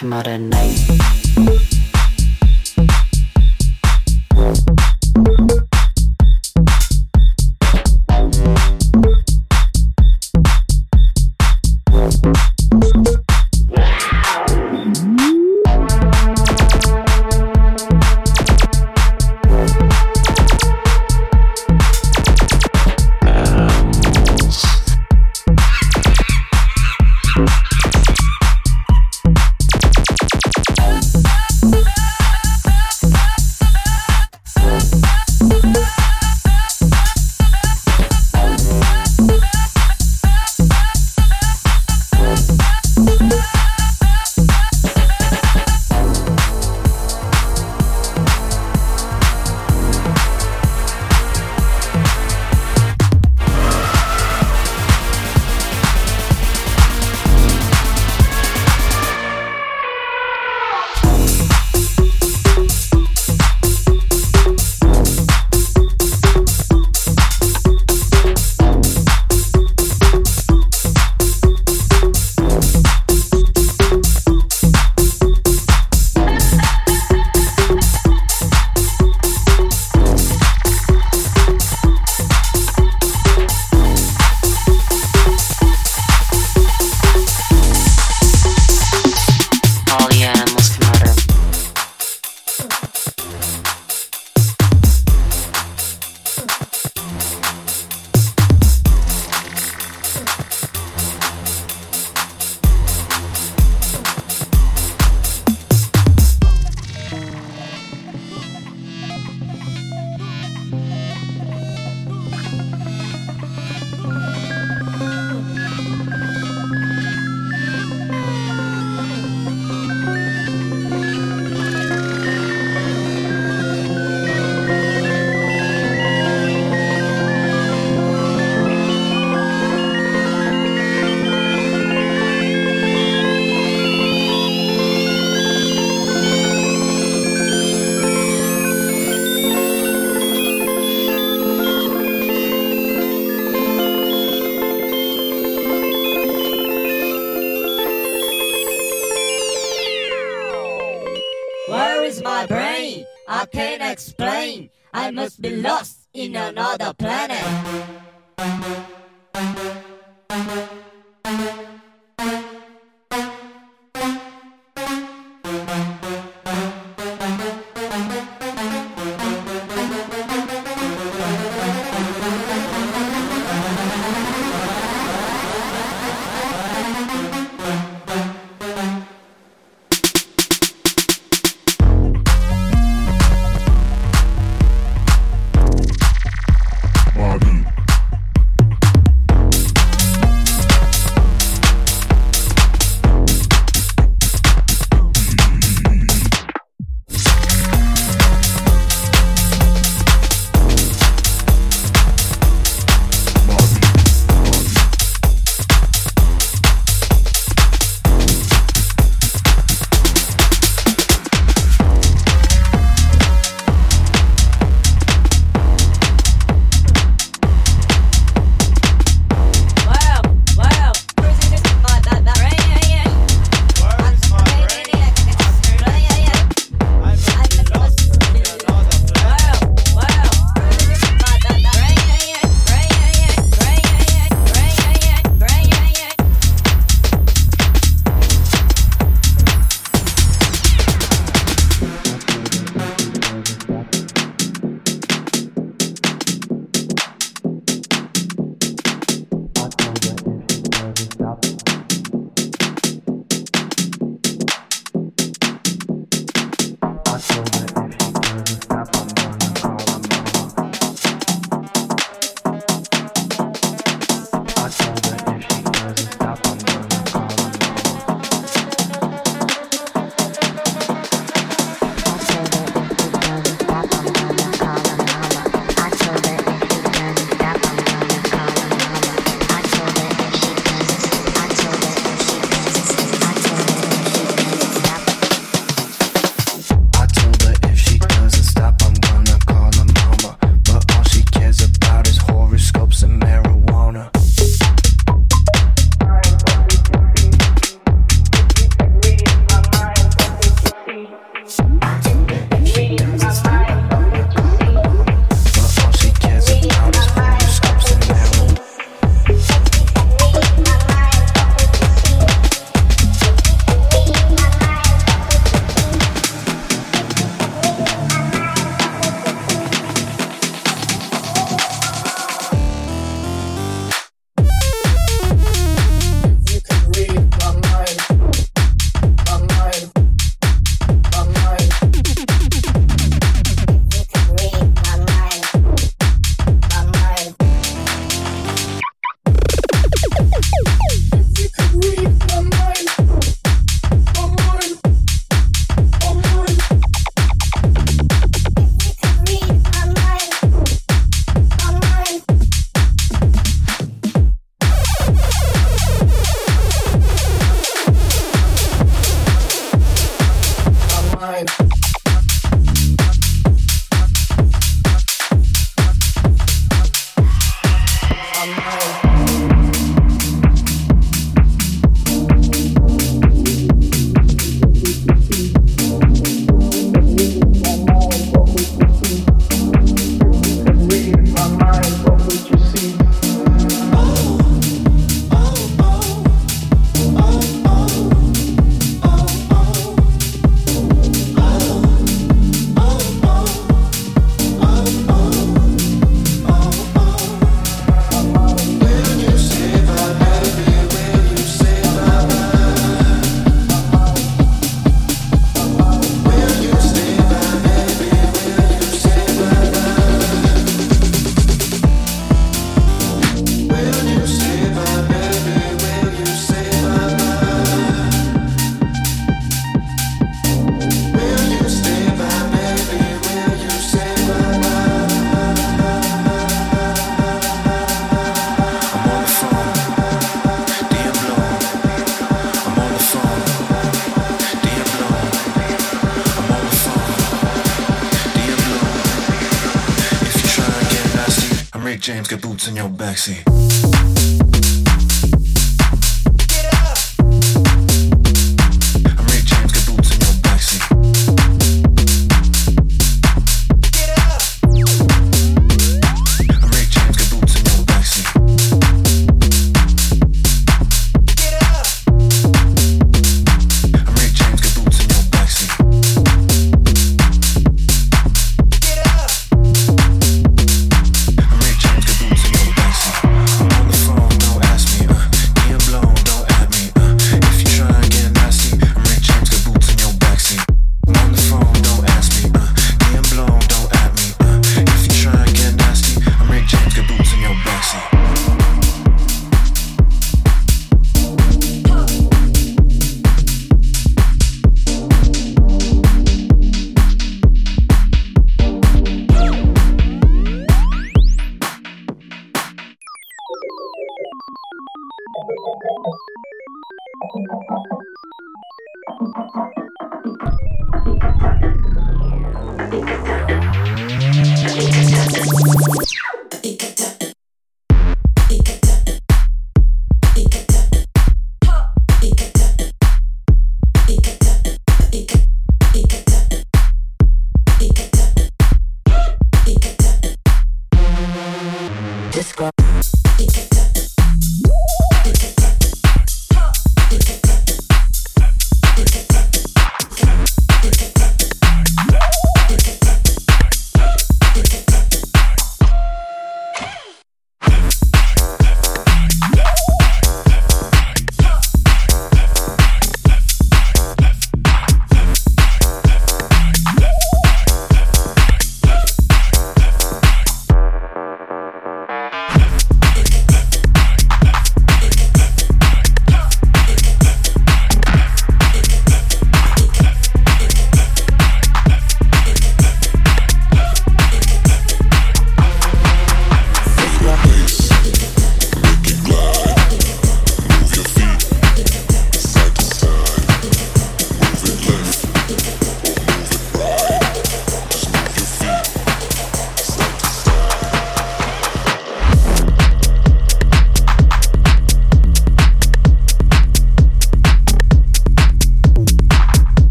The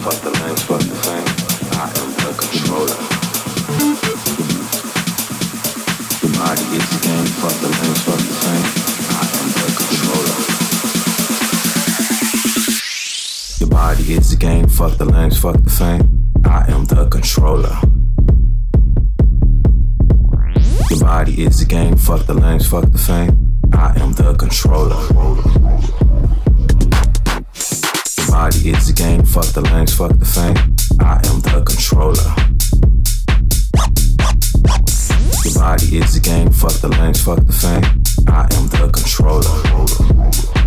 fuck the lanes, fuck the fame. I am the controller. Body is the game, fuck the lanes, fuck the fame. I am the controller. Your body is the game, fuck the lanes, fuck the fame. I am the controller.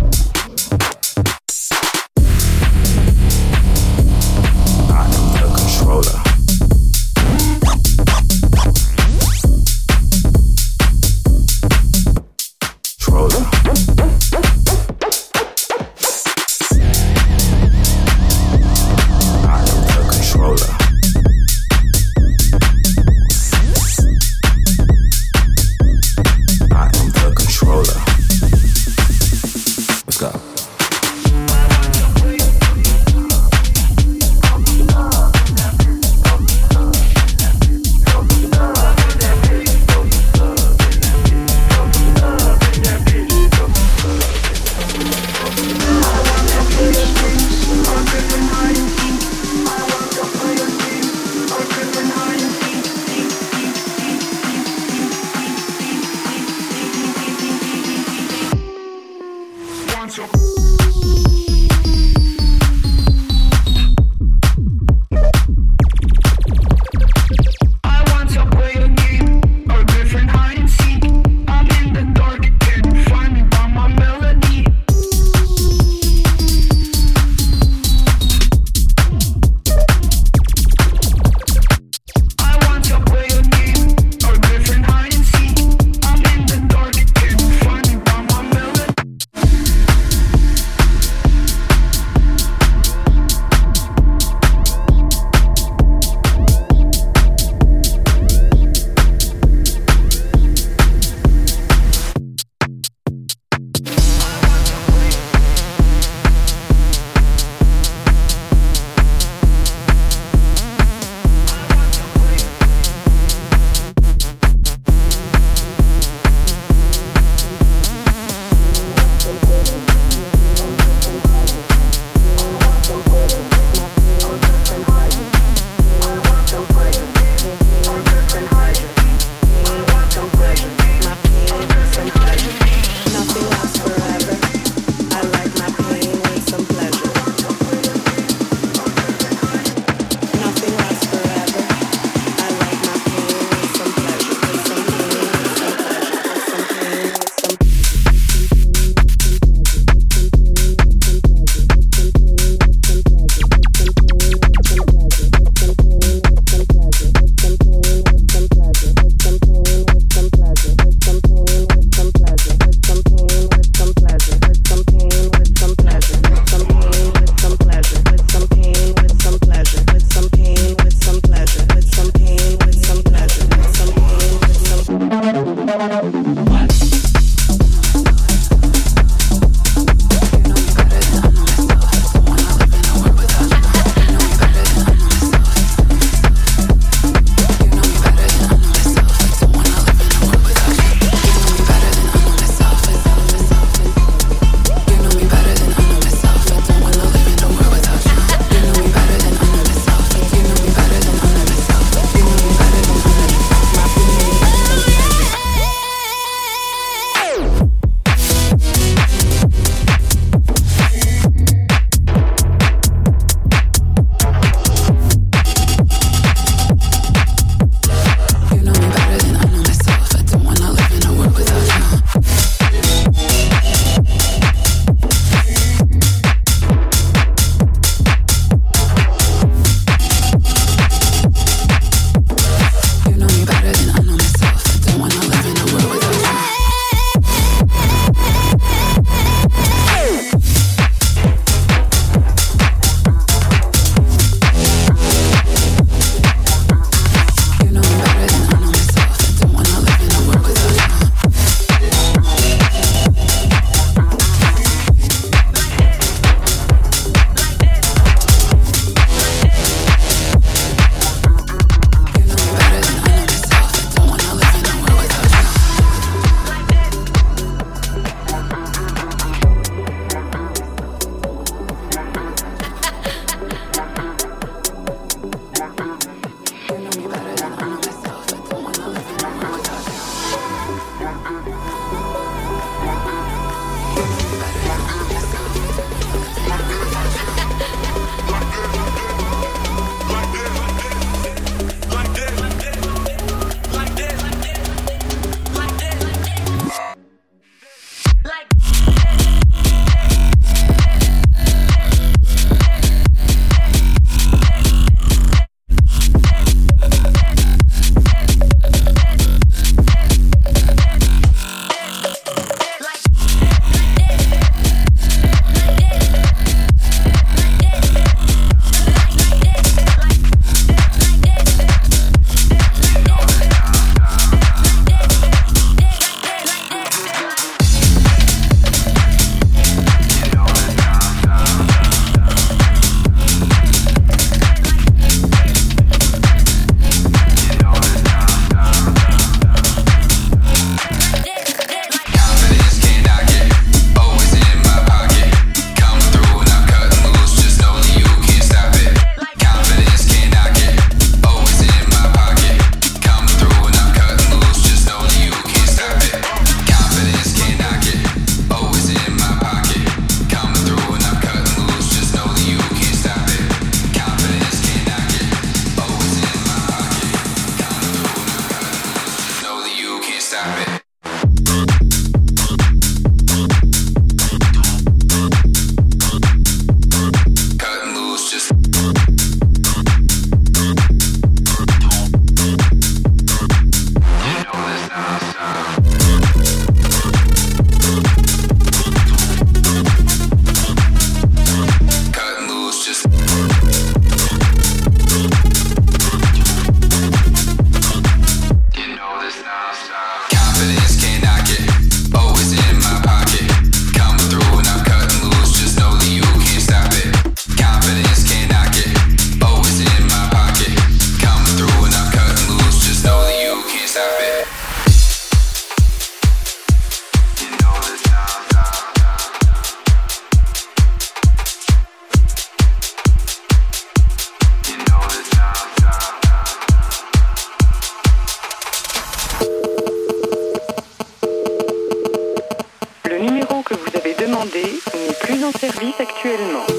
えるの。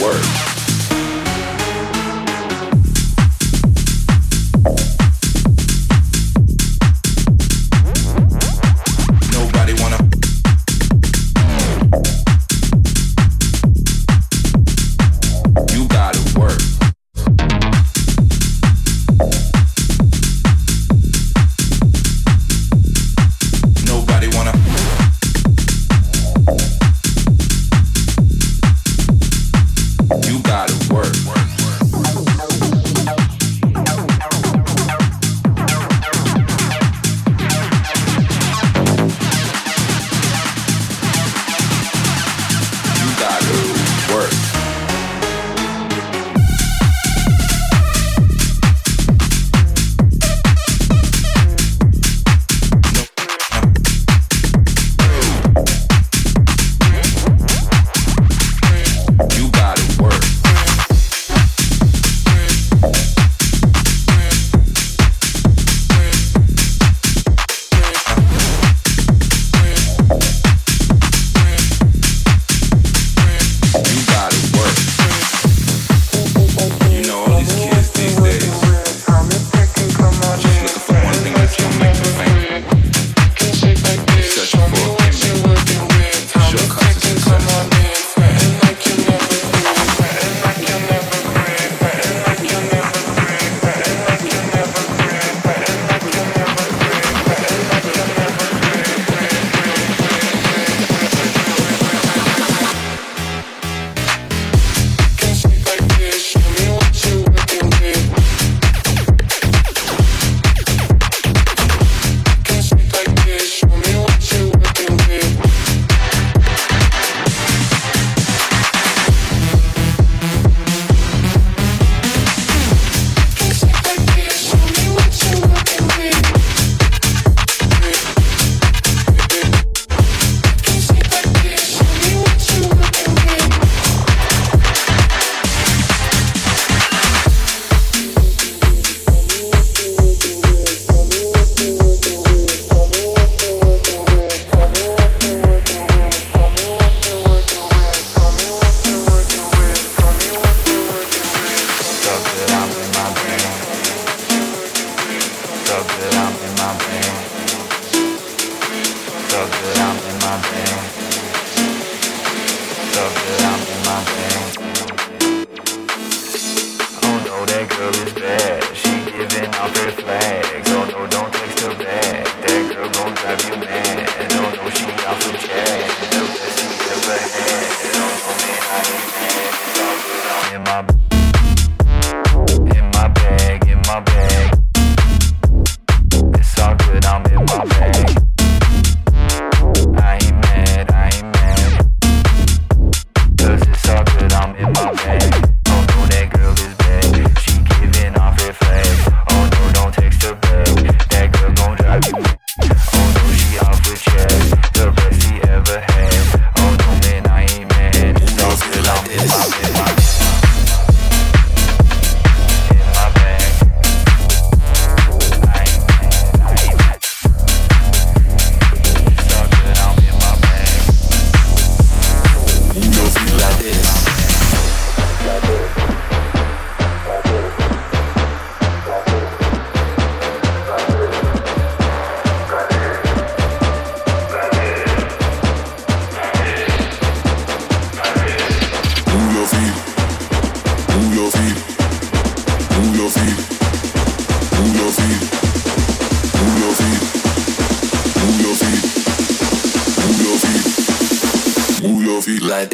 word.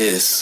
Like